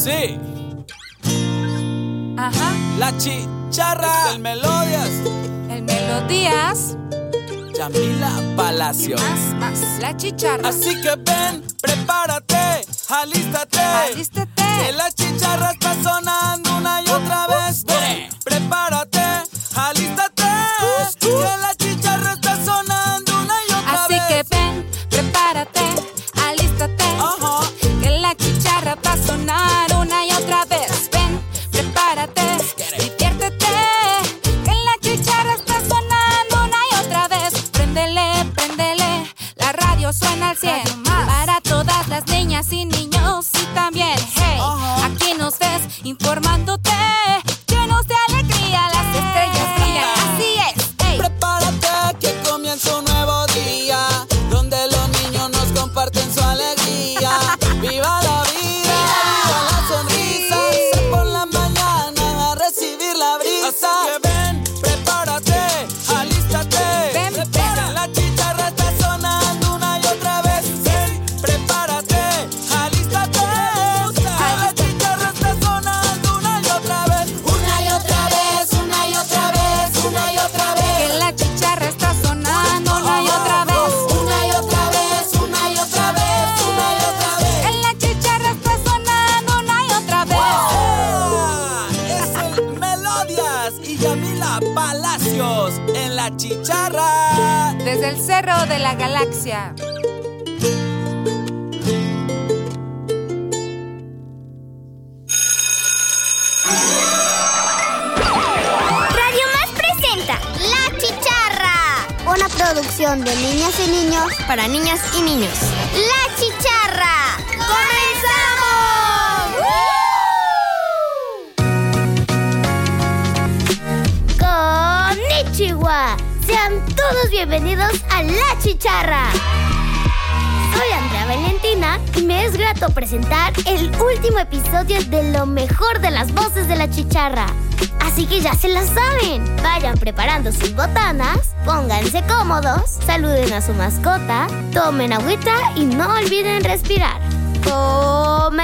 Sí, Ajá, la chicharra, el Melodias, el Melodías. Yamila Palacios. Más, más. La chicharra. Así que ven, prepárate, alístate. Alístate. Que la chicharra está sonando una y otra vez. Ven, prepárate, alístate. Que la chicharra está sonando una y otra Así vez. que ven, prepárate, alístate. Que la chicharra va a y niños y también, hey, aquí nos ves informándote. Palacios en la chicharra. Desde el cerro de la galaxia. Radio Más presenta La Chicharra. Una producción de niñas y niños para niñas y niños. La Chicharra. Sean todos bienvenidos a La Chicharra. Soy Andrea Valentina y me es grato presentar el último episodio de lo mejor de las voces de la chicharra. Así que ya se las saben. Vayan preparando sus botanas, pónganse cómodos, saluden a su mascota, tomen agüita y no olviden respirar. ¡Comenzamos!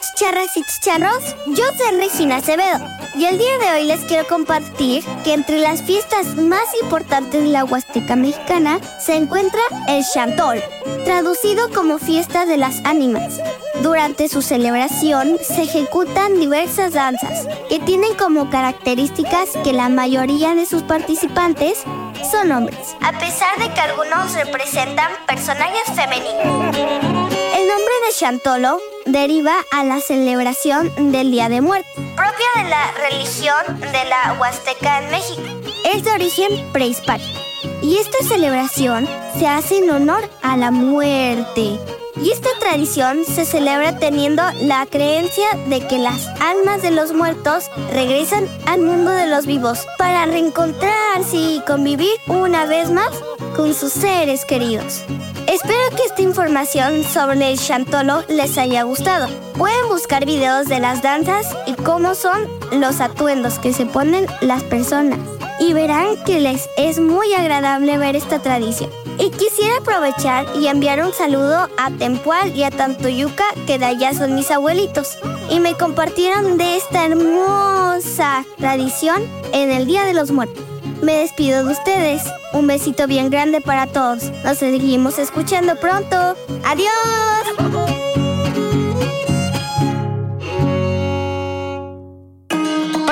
Chicharras y chicharros. Yo soy Regina Acevedo y el día de hoy les quiero compartir que entre las fiestas más importantes de la Huasteca mexicana se encuentra el Chantol, traducido como fiesta de las ánimas. Durante su celebración se ejecutan diversas danzas que tienen como características que la mayoría de sus participantes son hombres, a pesar de que algunos representan personajes femeninos. El nombre de Chantolo deriva a la celebración del Día de Muerte, propia de la religión de la Huasteca en México. Es de origen prehispánico y esta celebración se hace en honor a la muerte. Y esta tradición se celebra teniendo la creencia de que las almas de los muertos regresan al mundo de los vivos para reencontrarse y convivir una vez más con sus seres queridos. Espero que esta información sobre el Chantolo les haya gustado. Pueden buscar videos de las danzas y cómo son los atuendos que se ponen las personas. Y verán que les es muy agradable ver esta tradición. Y quisiera aprovechar y enviar un saludo a Tempual y a Tantoyuca, que de allá son mis abuelitos. Y me compartieron de esta hermosa tradición en el Día de los Muertos. Me despido de ustedes. Un besito bien grande para todos. Nos seguimos escuchando pronto. ¡Adiós!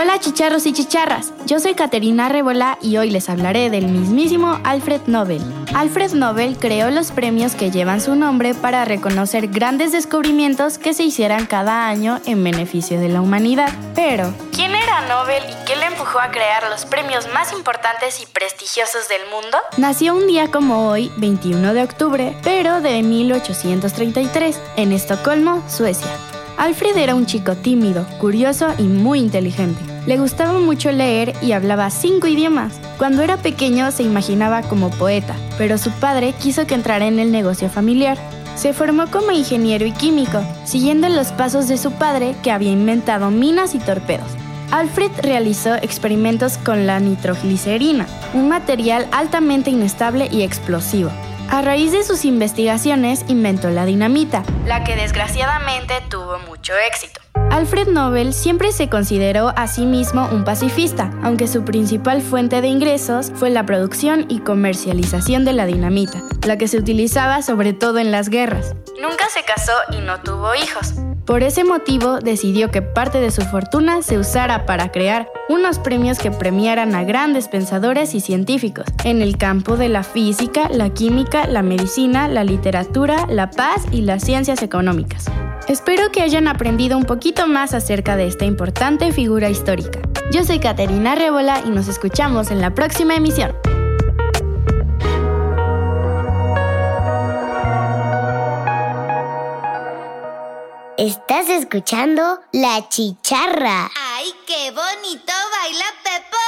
Hola chicharros y chicharras, yo soy Caterina Rebola y hoy les hablaré del mismísimo Alfred Nobel. Alfred Nobel creó los premios que llevan su nombre para reconocer grandes descubrimientos que se hicieran cada año en beneficio de la humanidad. Pero, ¿quién era Nobel y qué le empujó a crear los premios más importantes y prestigiosos del mundo? Nació un día como hoy, 21 de octubre, pero de 1833, en Estocolmo, Suecia. Alfred era un chico tímido, curioso y muy inteligente. Le gustaba mucho leer y hablaba cinco idiomas. Cuando era pequeño se imaginaba como poeta, pero su padre quiso que entrara en el negocio familiar. Se formó como ingeniero y químico, siguiendo los pasos de su padre que había inventado minas y torpedos. Alfred realizó experimentos con la nitroglicerina, un material altamente inestable y explosivo. A raíz de sus investigaciones inventó la dinamita, la que desgraciadamente tuvo mucho éxito. Alfred Nobel siempre se consideró a sí mismo un pacifista, aunque su principal fuente de ingresos fue la producción y comercialización de la dinamita, la que se utilizaba sobre todo en las guerras. Nunca se casó y no tuvo hijos. Por ese motivo decidió que parte de su fortuna se usara para crear unos premios que premiaran a grandes pensadores y científicos en el campo de la física, la química, la medicina, la literatura, la paz y las ciencias económicas. Espero que hayan aprendido un poquito más acerca de esta importante figura histórica. Yo soy Caterina Rébola y nos escuchamos en la próxima emisión. Estás escuchando La Chicharra. ¡Ay, qué bonito baila Pepo!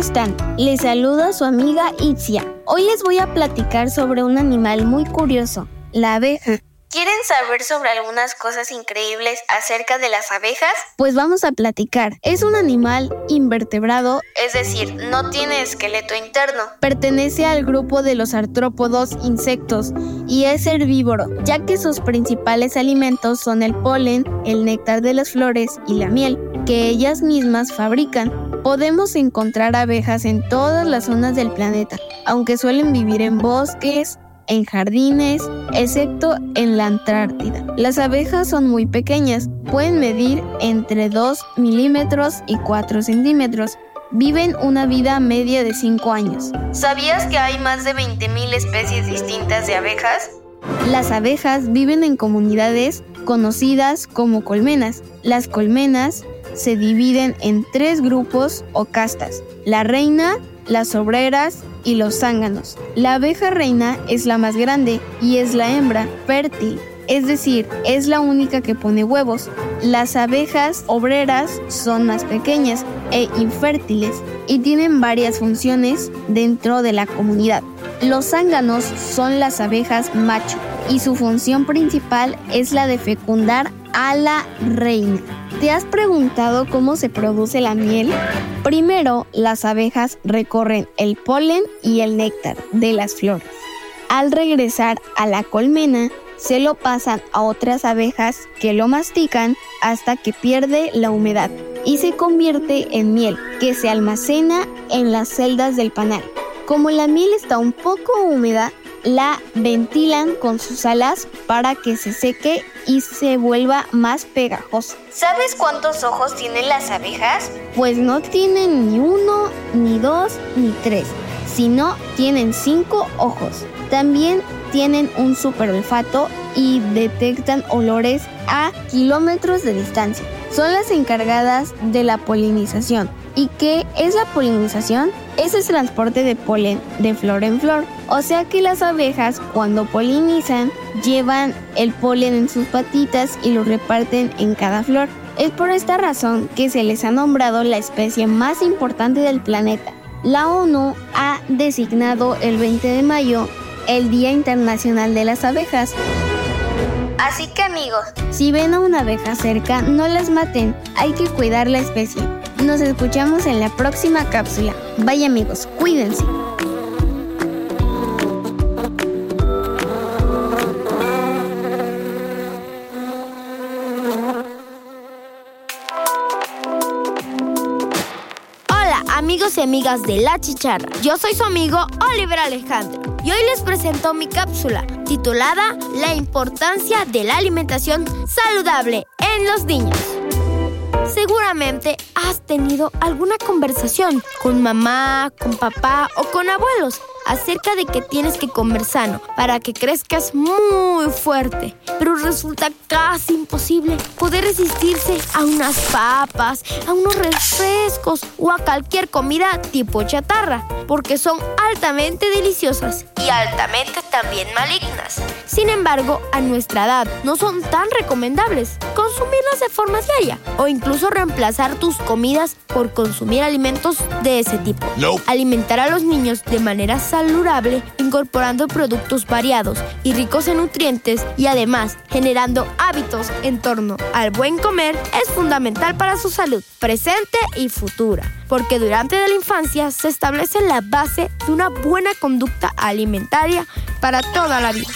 Están? Les saluda su amiga Itzia. Hoy les voy a platicar sobre un animal muy curioso, la abeja. ¿Quieren saber sobre algunas cosas increíbles acerca de las abejas? Pues vamos a platicar. Es un animal invertebrado, Es decir, no tiene esqueleto interno. pertenece al grupo de los artrópodos insectos y es herbívoro, ya que sus principales alimentos son el polen, el néctar de las flores y la miel, que ellas mismas fabrican. Podemos encontrar abejas en todas las zonas del planeta, aunque suelen vivir en bosques, en jardines, excepto en la Antártida. Las abejas son muy pequeñas, pueden medir entre 2 milímetros y 4 centímetros. Viven una vida media de 5 años. ¿Sabías que hay más de 20.000 especies distintas de abejas? Las abejas viven en comunidades conocidas como colmenas. Las colmenas se dividen en tres grupos o castas. La reina, las obreras y los zánganos. La abeja reina es la más grande y es la hembra fértil, es decir, es la única que pone huevos. Las abejas obreras son más pequeñas e infértiles y tienen varias funciones dentro de la comunidad. Los zánganos son las abejas macho y su función principal es la de fecundar a la reina. ¿Te has preguntado cómo se produce la miel? Primero, las abejas recorren el polen y el néctar de las flores. Al regresar a la colmena, se lo pasan a otras abejas que lo mastican hasta que pierde la humedad y se convierte en miel que se almacena en las celdas del panal. Como la miel está un poco húmeda, la ventilan con sus alas para que se seque y se vuelva más pegajosa. ¿Sabes cuántos ojos tienen las abejas? Pues no tienen ni uno, ni dos, ni tres, sino tienen cinco ojos. También tienen un super olfato y detectan olores a kilómetros de distancia. Son las encargadas de la polinización. ¿Y qué es la polinización? Es el transporte de polen de flor en flor. O sea que las abejas cuando polinizan llevan el polen en sus patitas y lo reparten en cada flor. Es por esta razón que se les ha nombrado la especie más importante del planeta. La ONU ha designado el 20 de mayo el Día Internacional de las Abejas. Así que amigos, Si ven a una abeja cerca, no las maten, hay que cuidar la especie. Nos escuchamos en la próxima cápsula. Vaya amigos, cuídense. Hola amigos y amigas de La Chicharra, yo soy su amigo Oliver Alejandro y hoy les presento mi cápsula titulada La importancia de la alimentación saludable en los niños. Seguramente has tenido alguna conversación con mamá, con papá o con abuelos acerca de que tienes que comer sano para que crezcas muy fuerte. Pero resulta casi imposible poder resistirse a unas papas, a unos refrescos o a cualquier comida tipo chatarra, porque son altamente deliciosas y altamente también malignas. Sin embargo, a nuestra edad no son tan recomendables consumirlas de forma diaria o incluso reemplazar tus comidas por consumir alimentos de ese tipo. Alimentar a los niños de manera saludable, incorporando productos variados y ricos en nutrientes y además generando hábitos en torno al buen comer es fundamental para su salud presente y futura, porque durante la infancia se establece la base de una buena conducta alimentaria para toda la vida.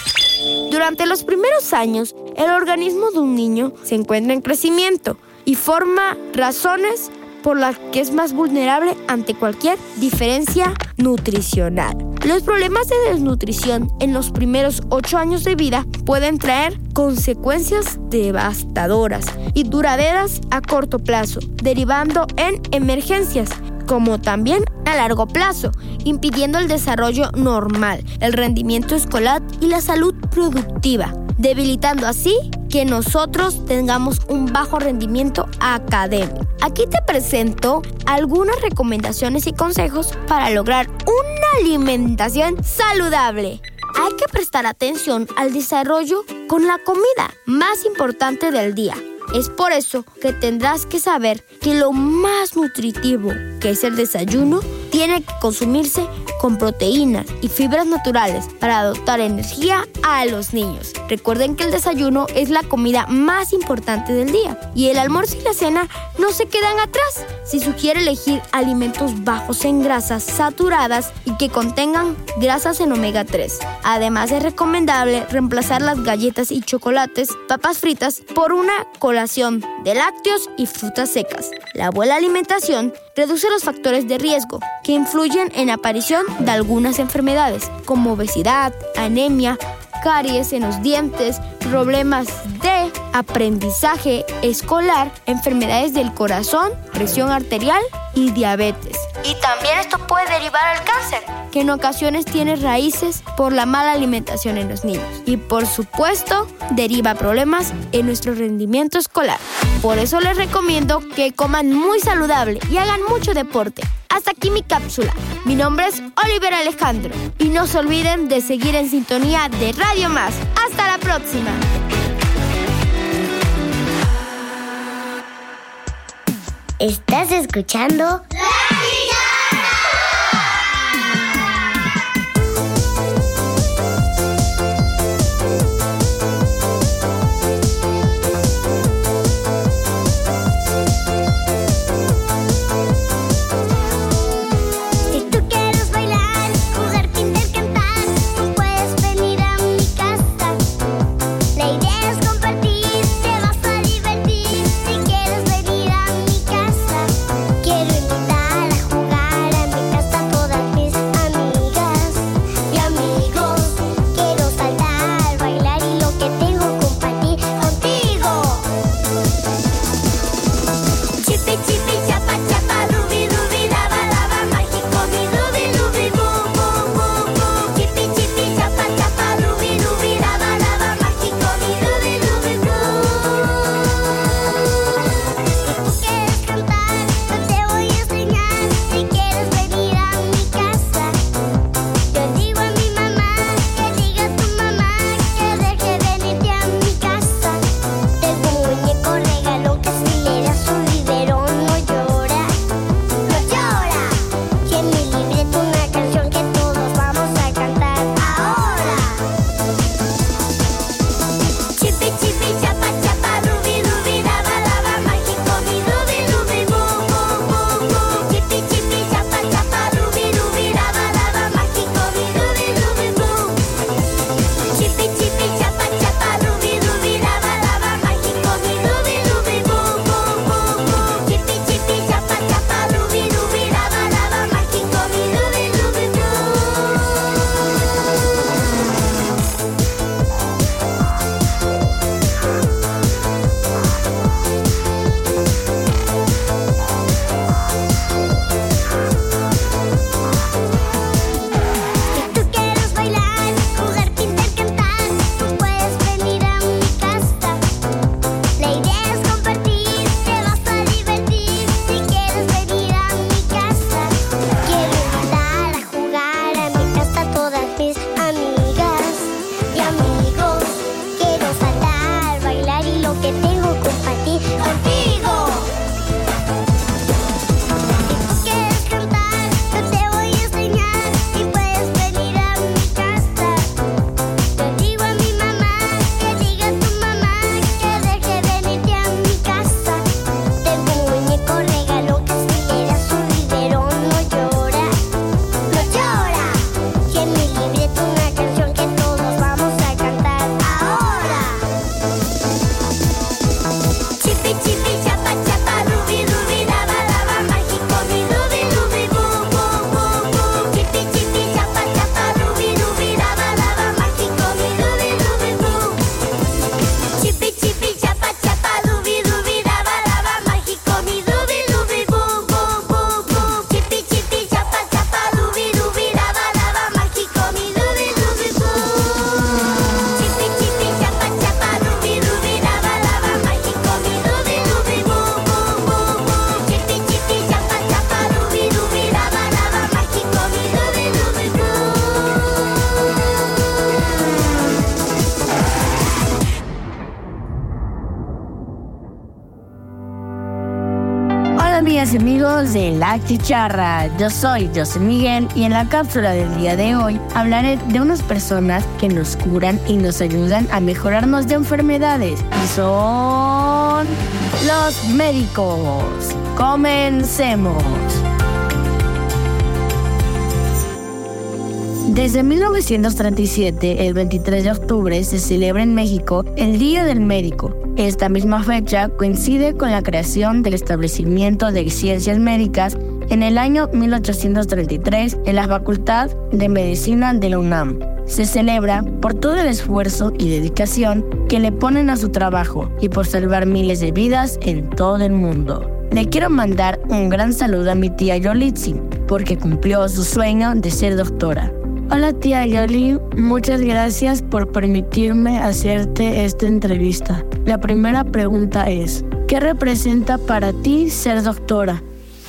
Durante los primeros años, el organismo de un niño se encuentra en crecimiento y forma razones por las que es más vulnerable ante cualquier diferencia nutricional. Los problemas de desnutrición en los primeros 8 años de vida pueden traer consecuencias devastadoras y duraderas a corto plazo, derivando en emergencias como también a largo plazo, impidiendo el desarrollo normal, el rendimiento escolar y la salud productiva, debilitando así que nosotros tengamos un bajo rendimiento académico. Aquí te presento algunas recomendaciones y consejos para lograr una alimentación saludable. Hay que prestar atención al desarrollo con la comida más importante del día. Es por eso que tendrás que saber que lo más nutritivo, que es el desayuno, tiene que consumirse con proteínas y fibras naturales para dotar energía a los niños. Recuerden que el desayuno es la comida más importante del día y el almuerzo y la cena no se quedan atrás. Se sugiere elegir alimentos bajos en grasas saturadas y que contengan grasas en omega 3. Además es recomendable reemplazar las galletas y chocolates, papas fritas por una colación de lácteos y frutas secas. La buena alimentación reduce los factores de riesgo que influyen en la aparición de algunas enfermedades como obesidad, anemia, caries en los dientes, problemas de aprendizaje escolar, enfermedades del corazón, presión arterial y diabetes. Y también esto puede derivar al cáncer, que en ocasiones tiene raíces por la mala alimentación en los niños. Y por supuesto, deriva problemas en nuestro rendimiento escolar. Por eso les recomiendo que coman muy saludable y hagan mucho deporte. Hasta aquí mi cápsula. Mi nombre es Oliver Alejandro. Y no se olviden de seguir en sintonía de Radio Más. Hasta la próxima. ¿Estás escuchando? Si de La Chicharra, yo soy José Miguel y en la cápsula del día de hoy hablaré de unas personas que nos curan y nos ayudan a mejorarnos de enfermedades y son los médicos. Comencemos. Desde 1937, el 23 de octubre, se celebra en México el Día del Médico. Esta misma fecha coincide con la creación del establecimiento de ciencias médicas en el año 1833 en la Facultad de Medicina de la UNAM. Se celebra por todo el esfuerzo y dedicación que le ponen a su trabajo y por salvar miles de vidas en todo el mundo. Le quiero mandar un gran saludo a mi tía Yolitzi, porque cumplió su sueño de ser doctora. Hola tía Yoli, muchas gracias por permitirme hacerte esta entrevista. La primera pregunta es, ¿qué representa para ti ser doctora?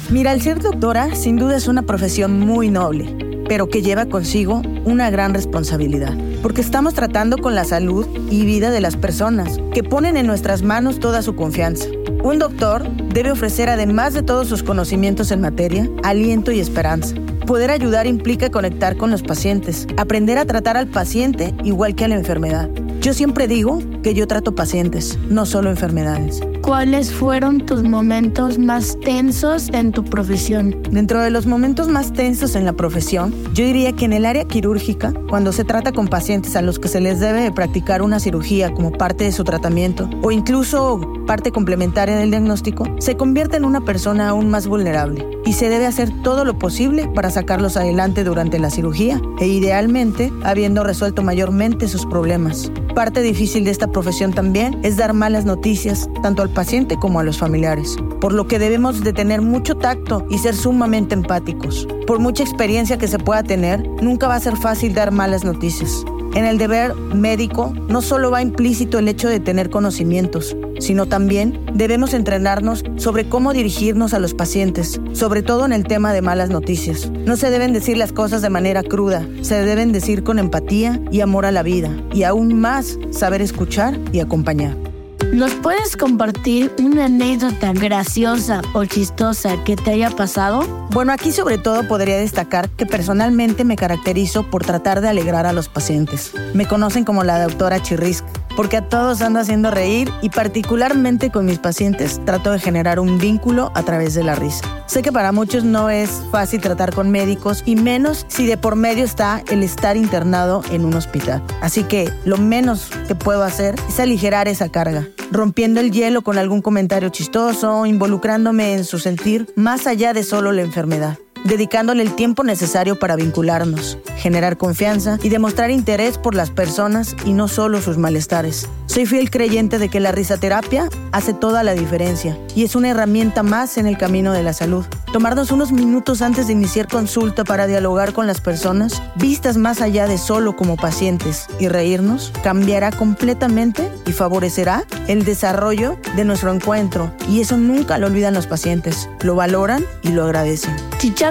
Mira, el ser doctora sin duda es una profesión muy noble, pero que lleva consigo una gran responsabilidad, porque estamos tratando con la salud y vida de las personas, que ponen en nuestras manos toda su confianza. Un doctor debe ofrecer, además de todos sus conocimientos en materia, aliento y esperanza. Poder ayudar implica conectar con los pacientes, aprender a tratar al paciente igual que a la enfermedad. Yo siempre digo que yo trato pacientes, no solo enfermedades. ¿Cuáles fueron tus momentos más tensos en tu profesión? Dentro de los momentos más tensos en la profesión, yo diría que en el área quirúrgica, cuando se trata con pacientes a los que se les debe practicar una cirugía como parte de su tratamiento o incluso parte complementaria del diagnóstico, se convierte en una persona aún más vulnerable y se debe hacer todo lo posible para sacarlos adelante durante la cirugía e idealmente habiendo resuelto mayormente sus problemas. Parte difícil de esta profesión también es dar malas noticias tanto al paciente como a los familiares, por lo que debemos de tener mucho tacto y ser sumamente empáticos. Por mucha experiencia que se pueda tener, nunca va a ser fácil dar malas noticias. En el deber médico no solo va implícito el hecho de tener conocimientos, sino también debemos entrenarnos sobre cómo dirigirnos a los pacientes, sobre todo en el tema de malas noticias. No se deben decir las cosas de manera cruda, se deben decir con empatía y amor a la vida, y aún más saber escuchar y acompañar. ¿Nos puedes compartir una anécdota graciosa o chistosa que te haya pasado? Bueno, aquí sobre todo podría destacar que personalmente me caracterizo por tratar de alegrar a los pacientes. Me conocen como la doctora Chirrisc porque a todos ando haciendo reír y particularmente con mis pacientes trato de generar un vínculo a través de la risa. Sé que para muchos no es fácil tratar con médicos y menos si de por medio está el estar internado en un hospital. Así que lo menos que puedo hacer es aligerar esa carga, rompiendo el hielo con algún comentario chistoso, involucrándome en su sentir más allá de solo la enfermedad dedicándole el tiempo necesario para vincularnos, generar confianza y demostrar interés por las personas y no solo sus malestares. Soy fiel creyente de que la risaterapia hace toda la diferencia y es una herramienta más en el camino de la salud. Tomarnos unos minutos antes de iniciar consulta para dialogar con las personas, vistas más allá de solo como pacientes, y reírnos, cambiará completamente y favorecerá el desarrollo de nuestro encuentro. Y eso nunca lo olvidan los pacientes, lo valoran y lo agradecen.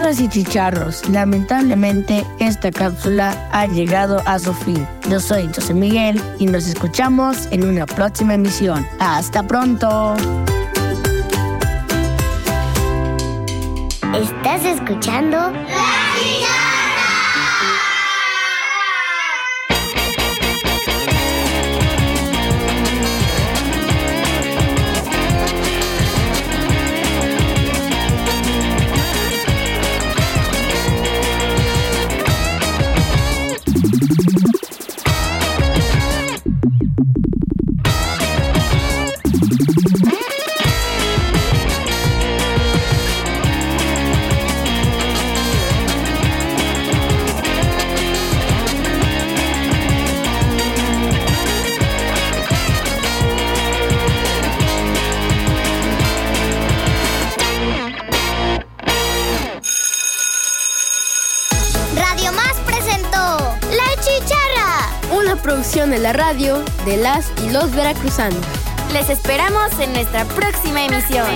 Chicharras y chicharros, lamentablemente esta cápsula ha llegado a su fin. Yo soy José Miguel y nos escuchamos en una próxima emisión. Hasta pronto. ¿Estás escuchando? De las y los veracruzanos. Les esperamos en nuestra próxima emisión.